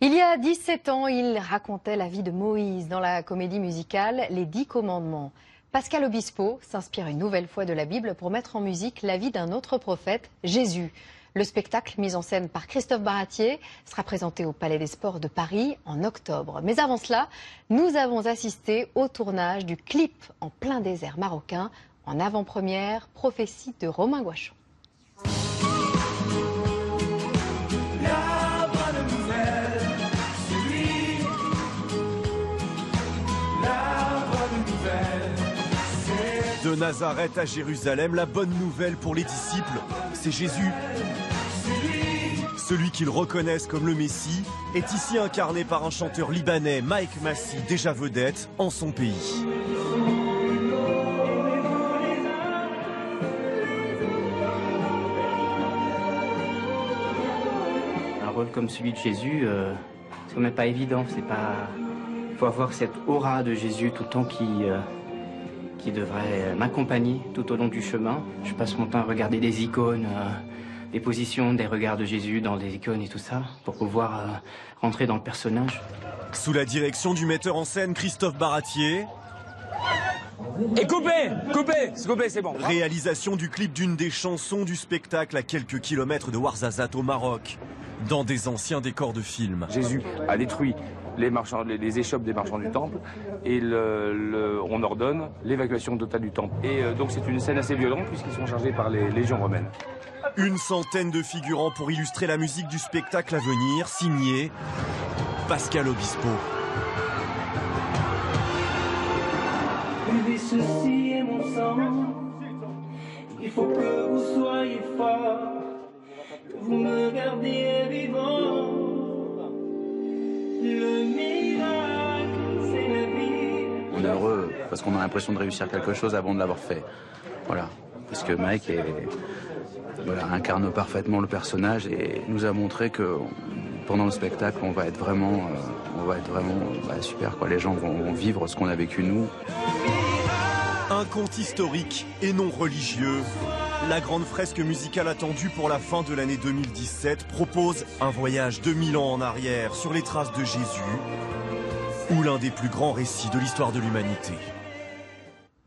Il y a 17 ans, il racontait la vie de Moïse dans la comédie musicale Les Dix Commandements. Pascal Obispo s'inspire une nouvelle fois de la Bible pour mettre en musique la vie d'un autre prophète, Jésus. Le spectacle, mis en scène par Christophe Baratier, sera présenté au Palais des Sports de Paris en octobre. Mais avant cela, nous avons assisté au tournage du clip en plein désert marocain, en avant-première, prophétie de Romain Guachon. De Nazareth à Jérusalem, la bonne nouvelle pour les disciples, c'est Jésus. Celui qu'ils reconnaissent comme le Messie est ici incarné par un chanteur libanais, Mike Massy, déjà vedette en son pays. Un rôle comme celui de Jésus, euh, c'est quand même pas évident. C'est pas. faut avoir cette aura de Jésus tout le temps qui, euh, qui devrait m'accompagner tout au long du chemin. Je passe mon temps à regarder des icônes, euh, des positions, des regards de Jésus dans des icônes et tout ça, pour pouvoir euh, rentrer dans le personnage. Sous la direction du metteur en scène Christophe Baratier, Et coupez Coupez Coupez, c'est bon. réalisation du clip d'une des chansons du spectacle à quelques kilomètres de Ouarzazate au Maroc, dans des anciens décors de films. Jésus a détruit les, marchands, les, les échoppes des marchands du temple et le- le- on ordonne l'évacuation totale du temple. Et euh, donc c'est une scène assez violente puisqu'ils sont chargés par les légions romaines. Une centaine de figurants pour illustrer la musique du spectacle à venir, signé Pascal Obispo. Buvez ceci est mon sang. Il faut que vous soyez fort, que vous parce qu'on a l'impression de réussir quelque chose avant de l'avoir fait. Voilà. Parce que Mike incarne parfaitement le personnage et nous a montré que pendant le spectacle, on va être vraiment, euh, on va être vraiment bah, super. Quoi. Les gens vont, vont vivre ce qu'on a vécu nous. Un conte historique et non religieux. La grande fresque musicale attendue pour la fin de l'année 2017 propose un voyage de mille ans en arrière sur les traces de Jésus ou l'un des plus grands récits de l'histoire de l'humanité.